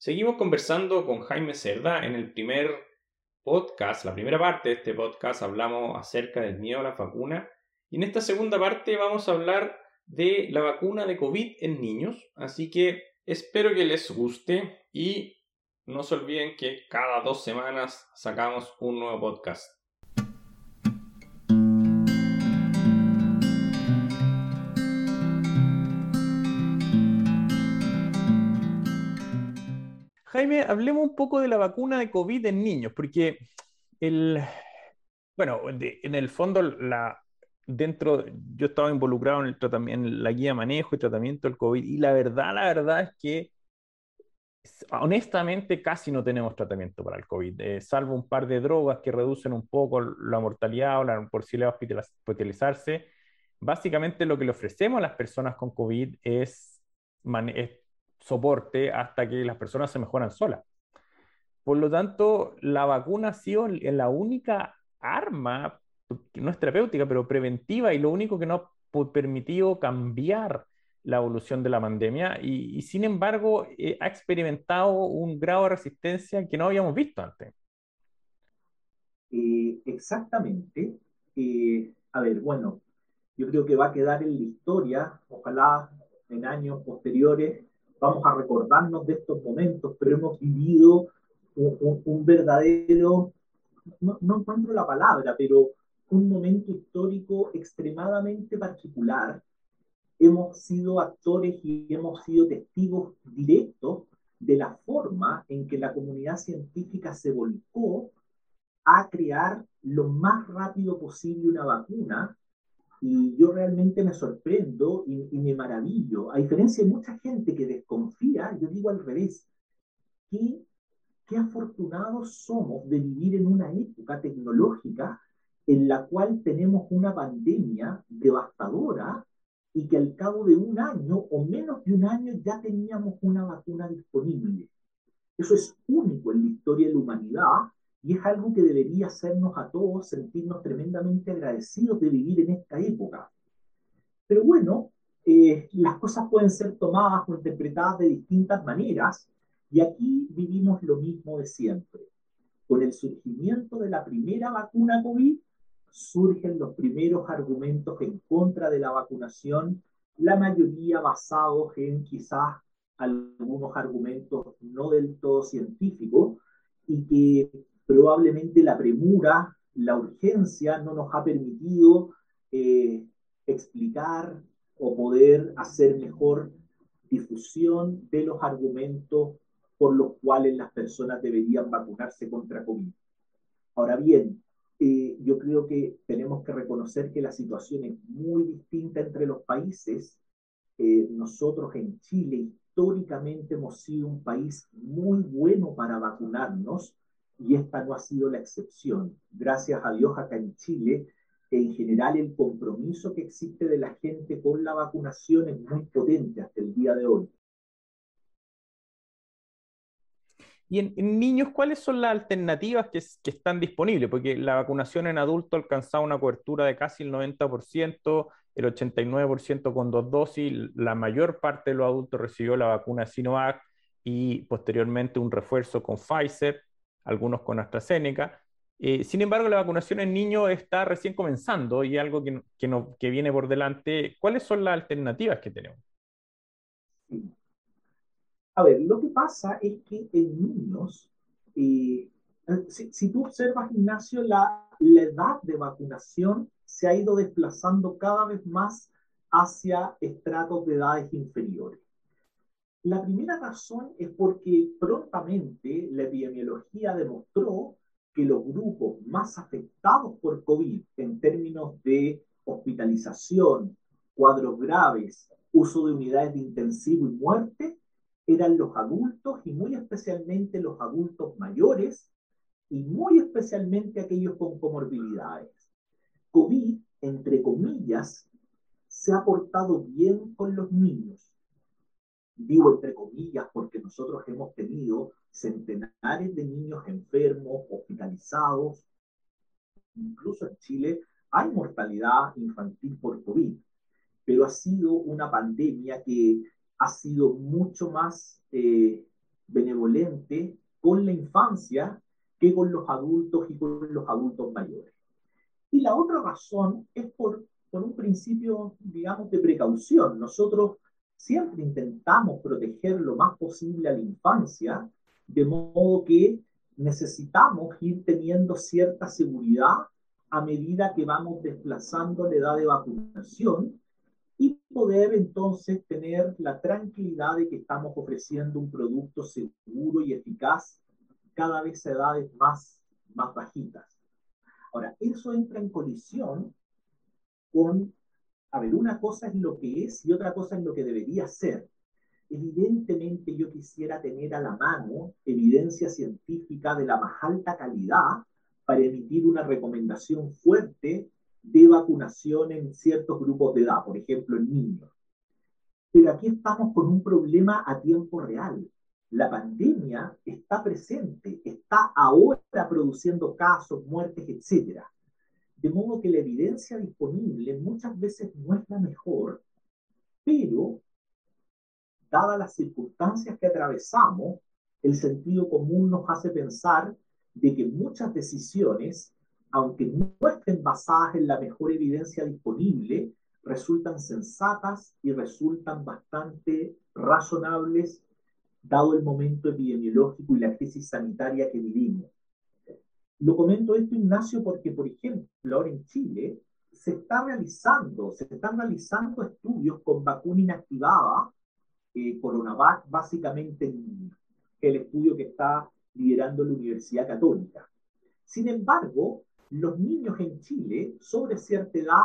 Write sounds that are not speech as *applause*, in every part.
Seguimos conversando con Jaime Cerda. En el primer podcast, la primera parte de este podcast, hablamos acerca del miedo a la vacuna. Y en esta segunda parte vamos a hablar de la vacuna de COVID en niños. Así que espero que les guste y no se olviden que cada dos semanas sacamos un nuevo podcast. Jaime, hablemos un poco de la vacuna de COVID en niños, porque el, bueno, en el fondo, la, dentro, yo estaba involucrado en, el tratamiento, en la guía de manejo y tratamiento del COVID, y la verdad, la verdad es que honestamente casi no tenemos tratamiento para el COVID, eh, salvo un par de drogas que reducen un poco la mortalidad o la posibilidad de hospitalizarse. Básicamente lo que le ofrecemos a las personas con COVID es, es soporte hasta que las personas se mejoran solas. Por lo tanto, la vacuna ha sido la única arma, no es terapéutica, pero preventiva y lo único que no ha permitido cambiar la evolución de la pandemia y, sin embargo eh, ha experimentado un grado de resistencia que no habíamos visto antes. Eh, exactamente. Eh, a ver, bueno, yo creo que va a quedar en la historia, ojalá en años posteriores vamos a recordarnos de estos momentos, pero hemos vivido un, verdadero, no, no, encuentro la palabra, pero un momento histórico extremadamente particular. Hemos sido actores y hemos sido testigos directos de la forma en que la comunidad científica se volcó a crear lo más rápido posible una vacuna y yo realmente me sorprendo y, me maravillo. A diferencia de mucha gente que desconfía, yo digo al revés. ¿Qué, qué afortunados somos de vivir en una época tecnológica en la cual tenemos una pandemia devastadora y que al cabo de un año o menos de un año ya teníamos una vacuna disponible. Eso es único en la historia de la humanidad y es algo que debería hacernos a todos sentirnos tremendamente agradecidos de vivir en esta época. Pero bueno, eh, las cosas pueden ser tomadas o interpretadas de distintas maneras, y aquí vivimos lo mismo de siempre. Con el surgimiento de la primera vacuna COVID, surgen los primeros argumentos en contra de la vacunación, la mayoría basados en quizás algunos argumentos no del todo científicos, y que probablemente la premura, la urgencia no nos ha permitido eh, explicar o poder hacer mejor difusión de los argumentos por los cuales las personas deberían vacunarse contra COVID. Ahora bien, eh, yo creo que tenemos que reconocer que la situación es muy distinta entre los países. Eh, nosotros en Chile históricamente hemos sido un país muy bueno para vacunarnos y esta no ha sido la excepción. Gracias a Dios acá en Chile, en general el compromiso que existe de la gente con la vacunación es muy potente hasta el día de hoy. Y en, niños, ¿cuáles son las alternativas que, que, están disponibles? Porque la vacunación en adultos ha alcanzado una cobertura de casi el 90%, el 89% con dos dosis, la mayor parte de los adultos recibió la vacuna Sinovac y posteriormente un refuerzo con Pfizer algunos con AstraZeneca. Eh, sin embargo, la vacunación en niños está recién comenzando y algo que, que, viene por delante. ¿Cuáles son las alternativas que tenemos? A ver, lo que pasa es que en niños, eh, si, tú observas, Ignacio, la edad de vacunación se ha ido desplazando cada vez más hacia estratos de edades inferiores. La primera razón es porque prontamente la epidemiología demostró que los grupos más afectados por COVID en términos de hospitalización, cuadros graves, uso de unidades de intensivo y muerte, eran los adultos y muy especialmente los adultos mayores y muy especialmente aquellos con comorbilidades. COVID, entre comillas, se ha portado bien con los niños digo entre comillas, porque nosotros hemos tenido centenares de niños enfermos, hospitalizados. Incluso en Chile hay mortalidad infantil por COVID, pero ha sido una pandemia que ha sido mucho más eh, benevolente con la infancia que con los adultos y con los adultos mayores. Y la otra razón es por, por un principio, digamos, de precaución. Nosotros siempre intentamos proteger lo más posible a la infancia, de modo que necesitamos ir teniendo cierta seguridad a medida que vamos desplazando la edad de vacunación y poder entonces tener la tranquilidad de que estamos ofreciendo un producto seguro y eficaz cada vez a edades más, más bajitas. Ahora, eso entra en colisión con, a ver, una cosa es lo que es y otra cosa es lo que debería ser. Evidentemente yo quisiera tener a la mano evidencia científica de la más alta calidad para emitir una recomendación fuerte de vacunación en ciertos grupos de edad, por ejemplo, en niños. Pero aquí estamos con un problema a tiempo real. La pandemia está presente, está ahora produciendo casos, muertes, etc. De modo que la evidencia disponible muchas veces no es la mejor, pero dadas las circunstancias que atravesamos, el sentido común nos hace pensar de que muchas decisiones, aunque no estén basadas en la mejor evidencia disponible, resultan sensatas y resultan bastante razonables dado el momento epidemiológico y la crisis sanitaria que vivimos. Lo comento esto, Ignacio, porque, por ejemplo, ahora en Chile se está realizando, se están realizando estudios con vacuna inactivada eh, Coronavac, básicamente en el estudio que está liderando la Universidad Católica. Sin embargo, los niños en Chile sobre cierta edad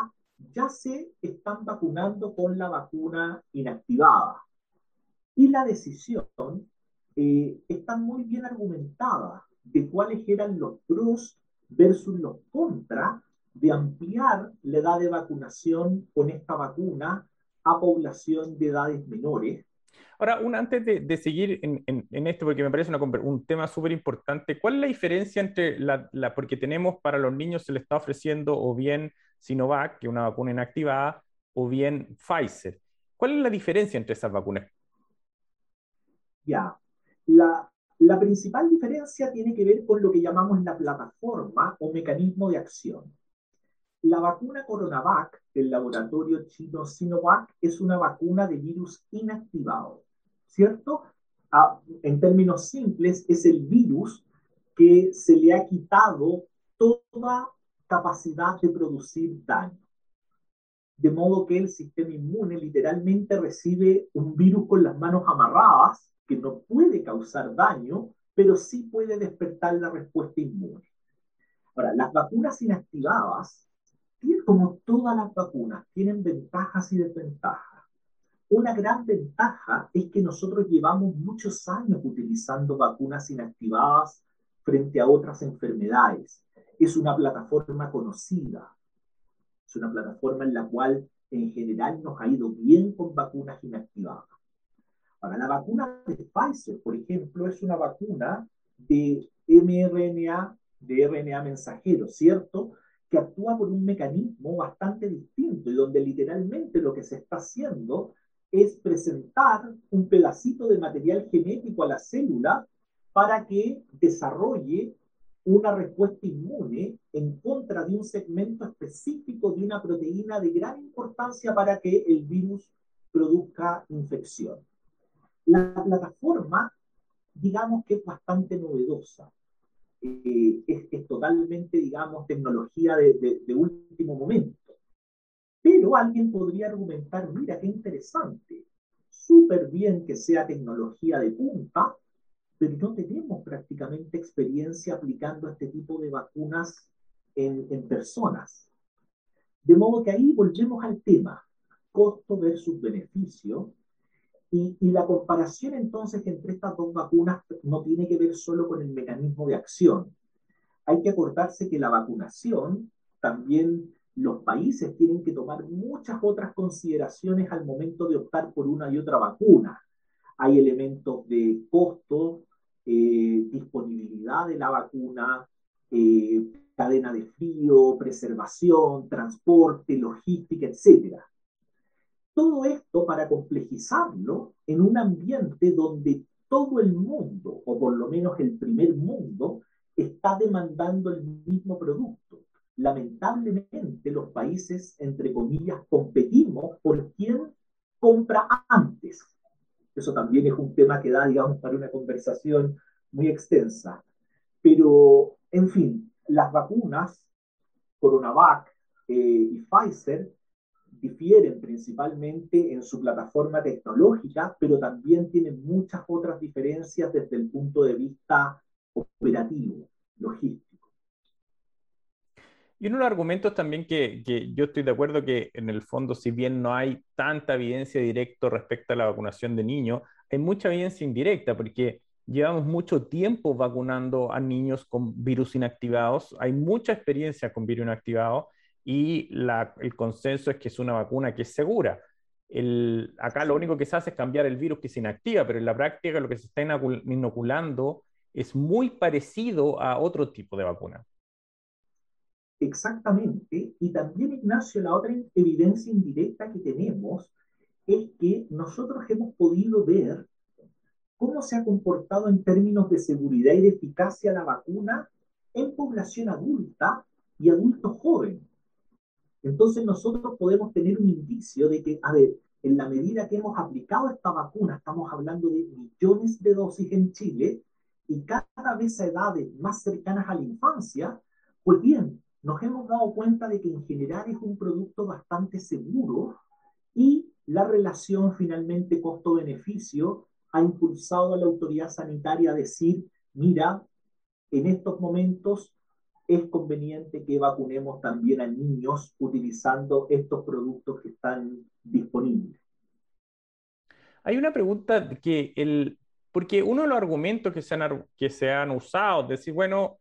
ya se están vacunando con la vacuna inactivada. Y la decisión eh, está muy bien argumentada de cuáles eran los pros versus los contras de ampliar la edad de vacunación con esta vacuna a población de edades menores Ahora, antes de, seguir en, esto, porque me parece un tema súper importante, ¿cuál es la diferencia entre la, porque tenemos para los niños se le está ofreciendo o bien Sinovac, que es una vacuna inactivada, o bien Pfizer? ¿Cuál es la diferencia entre esas vacunas? Ya, la, la principal diferencia tiene que ver con lo que llamamos la plataforma o mecanismo de acción. La vacuna Coronavac del laboratorio chino Sinovac es una vacuna de virus inactivado. ¿cierto? en términos simples, es el virus que se le ha quitado toda capacidad de producir daño. De modo que el sistema inmune literalmente recibe un virus con las manos amarradas que no puede causar daño, pero sí puede despertar la respuesta inmune. Ahora, las vacunas inactivadas, como todas las vacunas, tienen ventajas y desventajas. Una gran ventaja es que nosotros llevamos muchos años utilizando vacunas inactivadas frente a otras enfermedades. Es una plataforma conocida. Es una plataforma en la cual en general nos ha ido bien con vacunas inactivadas. Ahora, la vacuna de Pfizer, por ejemplo, es una vacuna de mRNA, de RNA mensajero, ¿cierto? Que actúa por un mecanismo bastante distinto y donde literalmente lo que se está haciendo es presentar un pedacito de material genético a la célula para que desarrolle una respuesta inmune en contra de un segmento específico de una proteína de gran importancia para que el virus produzca infección. La plataforma, digamos que es bastante novedosa. Eh, es, totalmente, digamos, tecnología de último momento. Pero alguien podría argumentar, mira, qué interesante, súper bien que sea tecnología de punta, pero no tenemos prácticamente experiencia aplicando este tipo de vacunas en, en personas. De modo que ahí volvemos al tema, costo versus beneficio, y, y, la comparación entonces entre estas dos vacunas no tiene que ver solo con el mecanismo de acción. Hay que acordarse que la vacunación también los países tienen que tomar muchas otras consideraciones al momento de optar por una y otra vacuna. Hay elementos de costo, eh, disponibilidad de la vacuna, eh, cadena de frío, preservación, transporte, logística, etc. Todo esto para complejizarlo en un ambiente donde todo el mundo, o por lo menos el primer mundo, está demandando el mismo producto. Lamentablemente, los países, entre comillas, competimos por quién compra antes. Eso también es un tema que da, digamos, para una conversación muy extensa. Pero, en fin, las vacunas, CoronaVac eh, y Pfizer, difieren principalmente en su plataforma tecnológica, pero también tienen muchas otras diferencias desde el punto de vista operativo, logístico. Y uno de los argumentos también que, que, yo estoy de acuerdo que en el fondo, si bien no hay tanta evidencia directa respecto a la vacunación de niños, hay mucha evidencia indirecta, porque llevamos mucho tiempo vacunando a niños con virus inactivados, hay mucha experiencia con virus inactivados y el consenso es que es una vacuna que es segura. Acá lo único que se hace es cambiar el virus que se inactiva, pero en la práctica lo que se está inoculando es muy parecido a otro tipo de vacuna. Exactamente. Y también, Ignacio, la otra evidencia indirecta que tenemos es que nosotros hemos podido ver cómo se ha comportado en términos de seguridad y de eficacia la vacuna en población adulta y adultos jóvenes. Entonces nosotros podemos tener un indicio de que, a ver, en la medida que hemos aplicado esta vacuna, estamos hablando de millones de dosis en Chile, y cada vez a edades más cercanas a la infancia, pues bien, nos hemos dado cuenta de que en general es un producto bastante seguro y la relación finalmente costo-beneficio ha impulsado a la autoridad sanitaria a decir, mira, en estos momentos es conveniente que vacunemos también a niños utilizando estos productos que están disponibles. Hay una pregunta que el, porque uno de los argumentos que se han, que se han usado, es decir, bueno,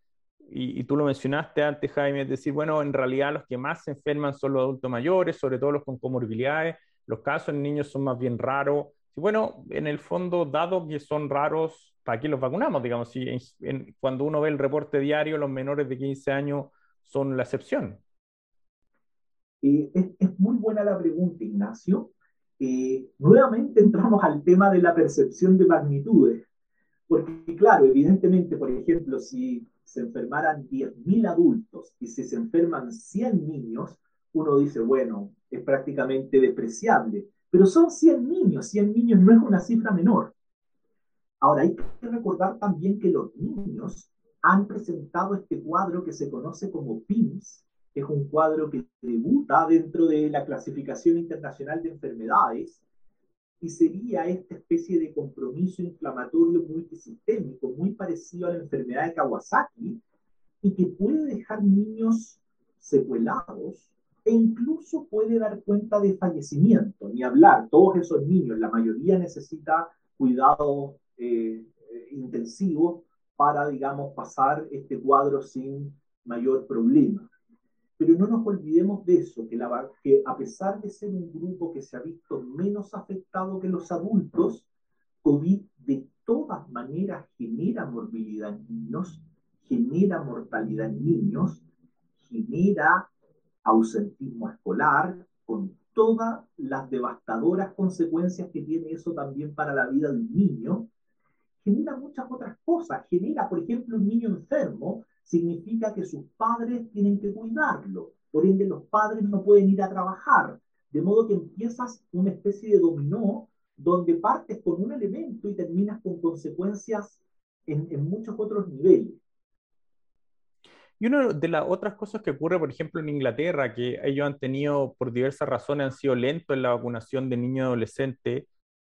y, y, tú lo mencionaste antes, Jaime, es decir, bueno, en realidad los que más se enferman son los adultos mayores, sobre todo los con comorbilidades, los casos en niños son más bien raros. Bueno, en el fondo, dado que son raros, ¿para qué los vacunamos? Digamos, si cuando uno ve el reporte diario, los menores de 15 años son la excepción. Eh, es, muy buena la pregunta, Ignacio. Eh, nuevamente entramos al tema de la percepción de magnitudes. Porque, claro, evidentemente, por ejemplo, si se enfermaran 10.000 adultos y si se enferman 100 niños, uno dice, bueno, es prácticamente despreciable. Pero son 100 niños, 100 niños no es una cifra menor. Ahora, hay que recordar también que los niños han presentado este cuadro que se conoce como PIMS, es un cuadro que debuta dentro de la clasificación internacional de enfermedades, y sería esta especie de compromiso inflamatorio multisistémico, muy parecido a la enfermedad de Kawasaki, y que puede dejar niños secuelados e incluso puede dar cuenta de fallecimiento, ni hablar, todos esos niños, la mayoría necesita cuidado eh, intensivo para, digamos, pasar este cuadro sin mayor problema. Pero no nos olvidemos de eso, que, la, que a pesar de ser un grupo que se ha visto menos afectado que los adultos, COVID de todas maneras genera morbilidad en niños, genera mortalidad en niños, genera ausentismo escolar, con todas las devastadoras consecuencias que tiene eso también para la vida del niño, genera muchas otras cosas. Genera, por ejemplo, un niño enfermo, significa que sus padres tienen que cuidarlo. Por ende, los padres no pueden ir a trabajar. De modo que empiezas una especie de dominó donde partes con un elemento y terminas con consecuencias en, en muchos otros niveles. Y una de las otras cosas que ocurre, por ejemplo, en Inglaterra, que ellos han tenido, por diversas razones, han sido lentos en la vacunación de niños y adolescentes,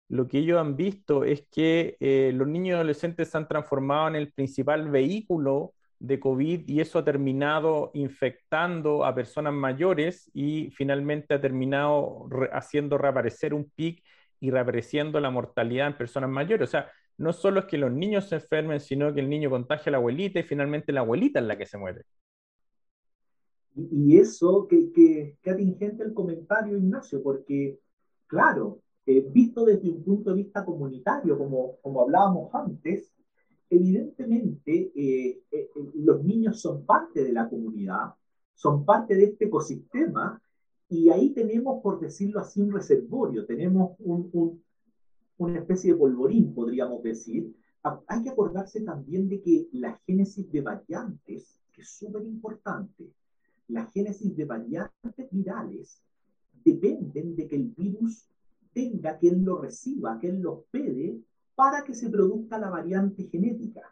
lo que ellos han visto es que eh, los niños y adolescentes se han transformado en el principal vehículo de COVID y eso ha terminado infectando a personas mayores y finalmente ha terminado haciendo reaparecer un pic y reapareciendo la mortalidad en personas mayores. O sea, no solo es que los niños se enfermen, sino que el niño contagia a la abuelita y finalmente la abuelita es la que se muere. Y eso, que, que, que atingente el comentario, Ignacio, porque, claro, eh, visto desde un punto de vista comunitario, como, como hablábamos antes, evidentemente eh, eh, los niños son parte de la comunidad, son parte de este ecosistema y ahí tenemos, por decirlo así, un reservorio, tenemos un, una especie de polvorín, podríamos decir, hay que acordarse también de que la génesis de variantes, que es súper importante, la génesis de variantes virales dependen de que el virus tenga quien lo reciba, quien lo hospede, para que se produzca la variante genética.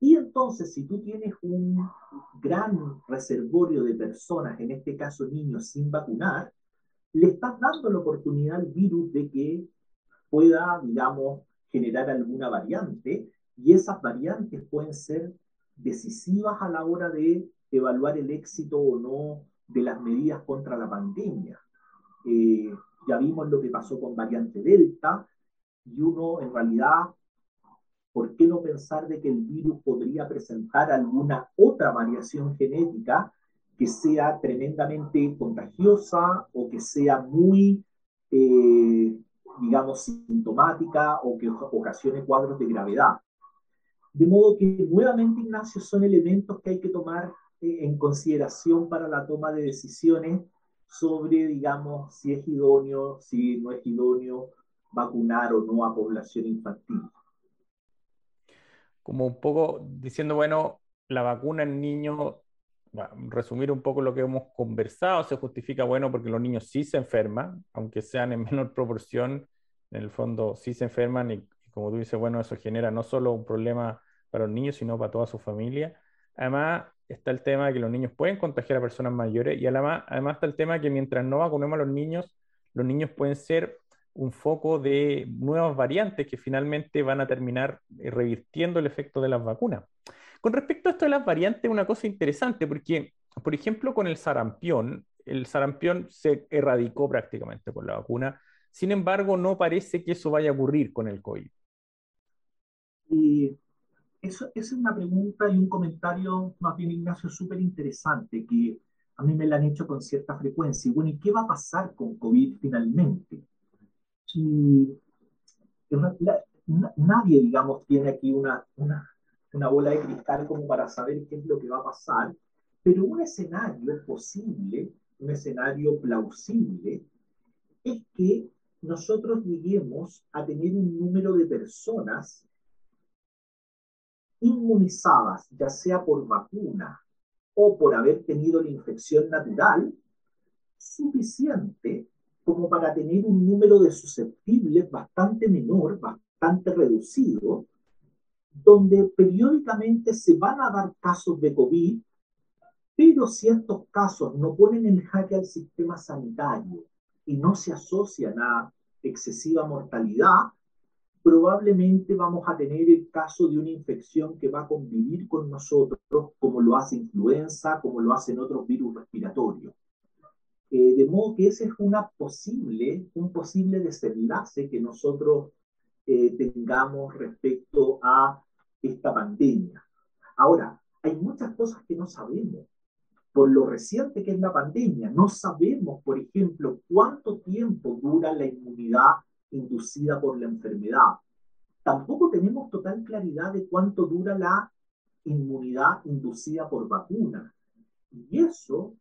Y entonces, si tú tienes un gran reservorio de personas, en este caso niños, sin vacunar, le estás dando la oportunidad al virus de que pueda, digamos, generar alguna variante y esas variantes pueden ser decisivas a la hora de evaluar el éxito o no de las medidas contra la pandemia. Eh, ya vimos lo que pasó con variante Delta y uno en realidad, ¿por qué no pensar de que el virus podría presentar alguna otra variación genética que sea tremendamente contagiosa o que sea muy eh, digamos, sintomática o que ocasione cuadros de gravedad. De modo que nuevamente, Ignacio, son elementos que hay que tomar eh, en consideración para la toma de decisiones sobre, digamos, si es idóneo, si no es idóneo vacunar o no a población infantil. Como un poco diciendo, bueno, la vacuna en niños, resumir un poco lo que hemos conversado, se justifica, bueno, porque los niños sí se enferman, aunque sean en *laughs* menor proporción, en el fondo sí se enferman y, como tú dices, bueno, eso genera no solo un problema para los niños, sino para toda su familia. Además, está el tema de que los niños pueden contagiar a personas mayores y además, además está el tema de que mientras no vacunemos a los niños, los niños pueden ser un foco de nuevas variantes que finalmente van a terminar eh, revirtiendo el efecto de las vacunas. Con respecto a esto de las variantes, una cosa interesante, porque, por ejemplo, con el sarampión, el sarampión se erradicó prácticamente con la vacuna, sin embargo, no parece que eso vaya a ocurrir con el COVID. Y eso, esa es una pregunta y un comentario, más bien, Ignacio, súper interesante, que a mí me la han hecho con cierta frecuencia. Bueno, ¿y qué va a pasar con COVID finalmente? Y nadie, digamos, tiene aquí una, una, una bola de cristal como para saber qué es lo que va a pasar, pero un escenario posible, un escenario plausible, es que nosotros lleguemos a tener un número de personas inmunizadas, ya sea por vacuna o por haber tenido la infección natural, suficiente como para tener un número de susceptibles bastante menor, bastante reducido, donde periódicamente se van a dar casos de COVID, pero si estos casos no ponen en jaque al sistema sanitario y no se asocian a excesiva mortalidad, probablemente vamos a tener el caso de una infección que va a convivir con nosotros, como lo hace influenza, como lo hacen otros virus respiratorios. Eh, de modo que ese es una posible, un posible desenlace que nosotros eh, tengamos respecto a esta pandemia. Ahora, hay muchas cosas que no sabemos por lo reciente que es la pandemia. No sabemos, por ejemplo, cuánto tiempo dura la inmunidad inducida por la enfermedad. Tampoco tenemos total claridad de cuánto dura la inmunidad inducida por vacuna. Y eso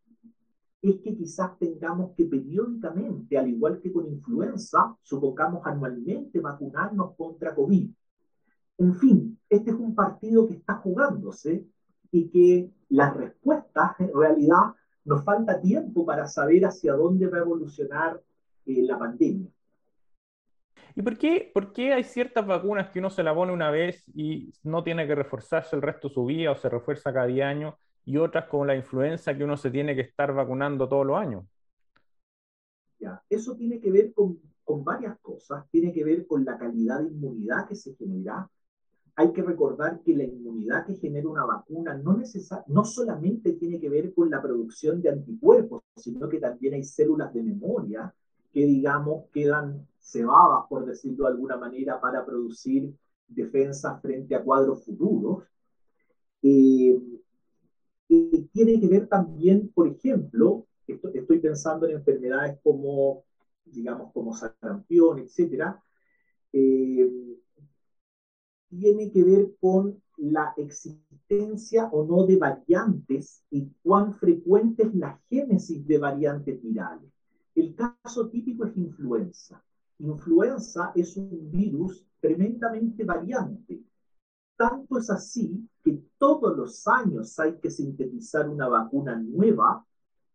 es que quizás tengamos que periódicamente, al igual que con influenza, supongamos anualmente vacunarnos contra COVID. En fin, este es un partido que está jugándose y que las respuestas, en realidad, nos falta tiempo para saber hacia dónde va a evolucionar eh, la pandemia. ¿Y por qué, por qué hay ciertas vacunas que uno se la pone una vez y no tiene que reforzarse el resto de su vida o se refuerza cada 10 años y otras como la influenza que uno se tiene que estar vacunando todos los años? Ya, eso tiene que ver con, con varias cosas. Tiene que ver con la calidad de inmunidad que se genera, hay que recordar que la inmunidad que genera una vacuna no, no solamente tiene que ver con la producción de anticuerpos, sino que también hay células de memoria que, digamos, quedan cebadas, por decirlo de alguna manera, para producir defensas frente a cuadros futuros. Eh, y tiene que ver también, por ejemplo, estoy pensando en enfermedades como, digamos, como sarampión, etcétera, eh, tiene que ver con la existencia o no de variantes y cuán frecuente es la génesis de variantes virales. El caso típico es influenza. influenza es un virus tremendamente variante. Tanto es así que todos los años hay que sintetizar una vacuna nueva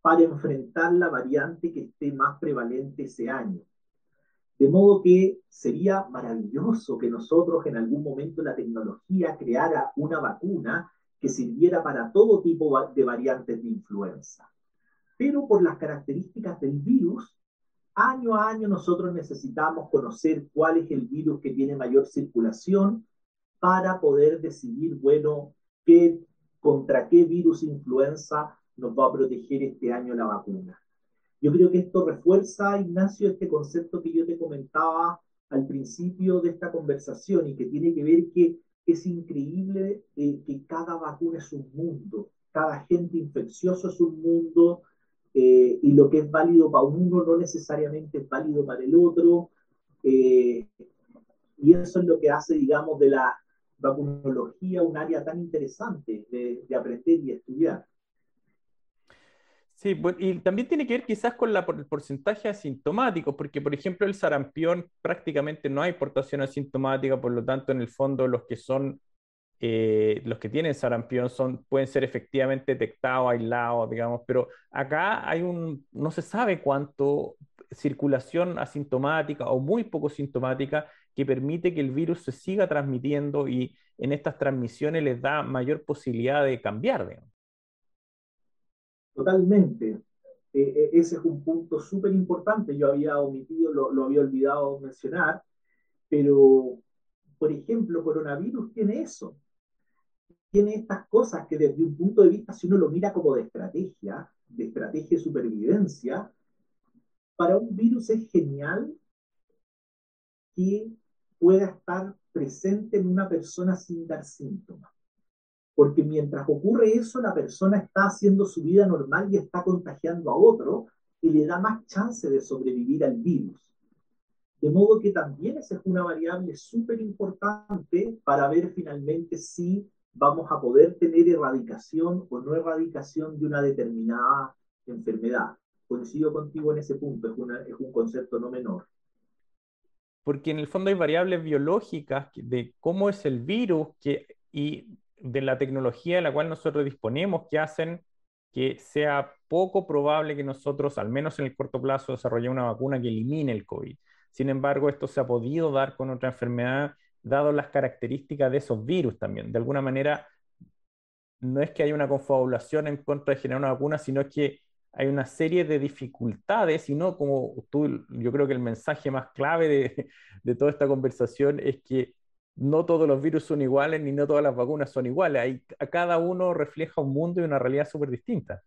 para enfrentar la variante que esté más prevalente ese año. De modo que sería maravilloso que nosotros en algún momento la tecnología creara una vacuna que sirviera para todo tipo de variantes de influenza. Pero por las características del virus, año a año nosotros necesitamos conocer cuál es el virus que tiene mayor circulación para poder decidir, bueno, qué, contra qué virus influenza nos va a proteger este año la vacuna. Yo creo que esto refuerza, Ignacio, este concepto que yo te comentaba al principio de esta conversación y que tiene que ver que es increíble eh, que cada vacuna es un mundo, cada agente infeccioso es un mundo eh, y lo que es válido para uno no necesariamente es válido para el otro. Eh, y eso es lo que hace, digamos, de la vacunología un área tan interesante de, de aprender y estudiar. Sí, y también tiene que ver quizás con la, el porcentaje asintomático, porque por ejemplo el sarampión prácticamente no hay portación asintomática, por lo tanto en el fondo los que son, eh, los que tienen sarampión son, pueden ser efectivamente detectados, aislados, digamos, pero acá hay un, no se sabe cuánto circulación asintomática o muy poco sintomática que permite que el virus se siga transmitiendo y en estas transmisiones les da mayor posibilidad de cambiar. Digamos. Totalmente. E, e, ese es un punto súper importante. Yo había omitido, lo, lo, había olvidado mencionar, pero, por ejemplo, coronavirus tiene eso. Tiene estas cosas que desde un punto de vista, si uno lo mira como de estrategia, de estrategia de supervivencia, para un virus es genial que pueda estar presente en una persona sin dar síntomas porque mientras ocurre eso, la persona está haciendo su vida normal y está contagiando a otro y le da más chance de sobrevivir al virus. De modo que también esa es una variable súper importante para ver finalmente si vamos a poder tener erradicación o no erradicación de una determinada enfermedad. Coincido contigo en ese punto, es, es un concepto no menor. Porque en el fondo hay variables biológicas de cómo es el virus que, y de la tecnología de la cual nosotros disponemos que hacen que sea poco probable que nosotros, al menos en el corto plazo, desarrollemos una vacuna que elimine el COVID. Sin embargo, esto se ha podido dar con otra enfermedad, dado las características de esos virus también. De alguna manera, no es que haya una confabulación en contra de generar una vacuna, sino que hay una serie de dificultades y no como tú, yo creo que el mensaje más clave de, de toda esta conversación es que no todos los virus son iguales ni no todas las vacunas son iguales. A cada uno refleja un mundo y una realidad súper distinta.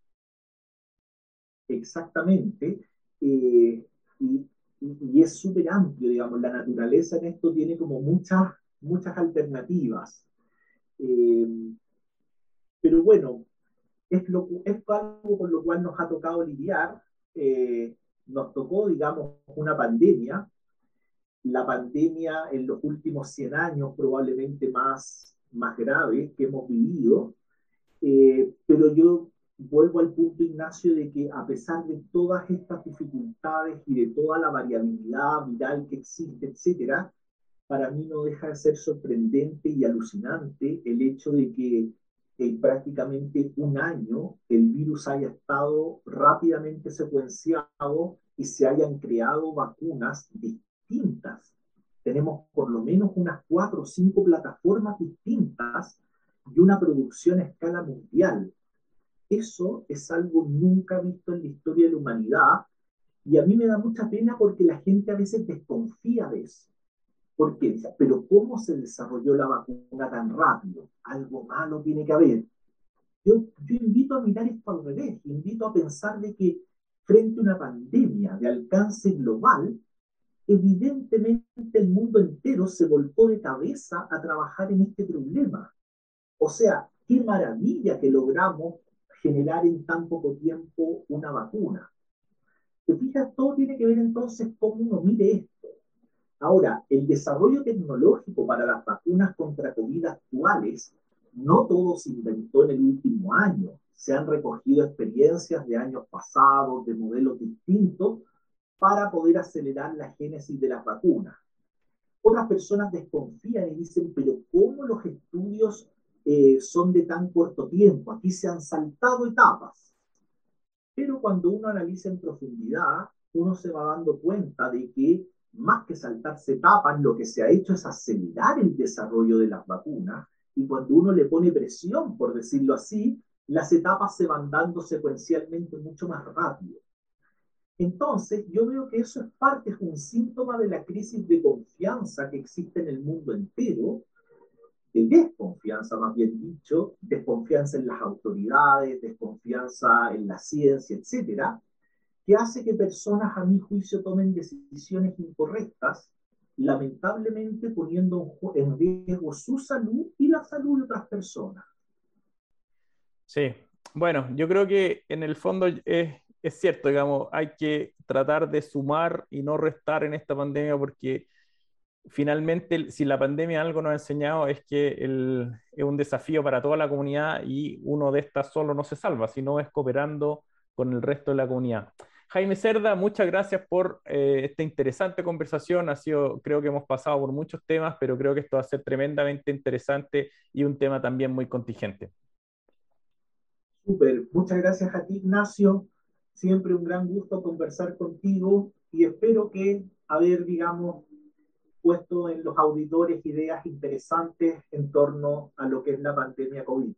Exactamente. Eh, y, es súper amplio, digamos. La naturaleza en esto tiene como muchas, muchas alternativas. Eh, pero bueno, es, lo, es algo con lo cual nos ha tocado lidiar. Eh, nos tocó, digamos, una pandemia la pandemia en los últimos 100 años probablemente más, más grave que hemos vivido, eh, pero yo vuelvo al punto, Ignacio, de que a pesar de todas estas dificultades y de toda la variabilidad viral que existe, etcétera, para mí no deja de ser sorprendente y alucinante el hecho de que en prácticamente un año el virus haya estado rápidamente secuenciado y se hayan creado vacunas distintas distintas. Tenemos por lo menos unas cuatro o cinco plataformas distintas y una producción a escala mundial. Eso es algo nunca visto en la historia de la humanidad y a mí me da mucha pena porque la gente a veces desconfía de eso. ¿Por qué? Pero ¿cómo se desarrolló la vacuna tan rápido? Algo malo tiene que haber. Yo, yo invito a mirar esto al revés, invito a pensar de que frente a una pandemia de alcance global, evidentemente el mundo entero se volcó de cabeza a trabajar en este problema. O sea, qué maravilla que logramos generar en tan poco tiempo una vacuna. Te fijas, todo tiene que ver entonces cómo uno mire esto. Ahora, el desarrollo tecnológico para las vacunas contra COVID actuales, no todo se inventó en el último año. Se han recogido experiencias de años pasados, de modelos distintos, para poder acelerar la génesis de las vacunas. Otras personas desconfían y dicen, pero ¿cómo los estudios eh, son de tan corto tiempo? Aquí se han saltado etapas. Pero cuando uno analiza en profundidad, uno se va dando cuenta de que más que saltarse etapas, lo que se ha hecho es acelerar el desarrollo de las vacunas y cuando uno le pone presión, por decirlo así, las etapas se van dando secuencialmente mucho más rápido. Entonces, yo veo que eso es parte, es un síntoma de la crisis de confianza que existe en el mundo entero, de desconfianza más bien dicho, desconfianza en las autoridades, desconfianza en la ciencia, etcétera, que hace que personas, a mi juicio, tomen decisiones incorrectas, lamentablemente poniendo en riesgo su salud y la salud de otras personas. Sí, bueno, yo creo que en el fondo es, es cierto, digamos, hay que tratar de sumar y no restar en esta pandemia porque finalmente, si la pandemia algo nos ha enseñado es que es un desafío para toda la comunidad y uno de estas solo no se salva, sino es cooperando con el resto de la comunidad. Jaime Cerda, muchas gracias por eh, esta interesante conversación. Ha sido, creo que hemos pasado por muchos temas, pero creo que esto va a ser tremendamente interesante y un tema también muy contingente. Súper, muchas gracias a ti, Ignacio. Siempre un gran gusto conversar contigo y espero que haber, digamos, puesto en los auditores ideas interesantes en torno a lo que es la pandemia COVID.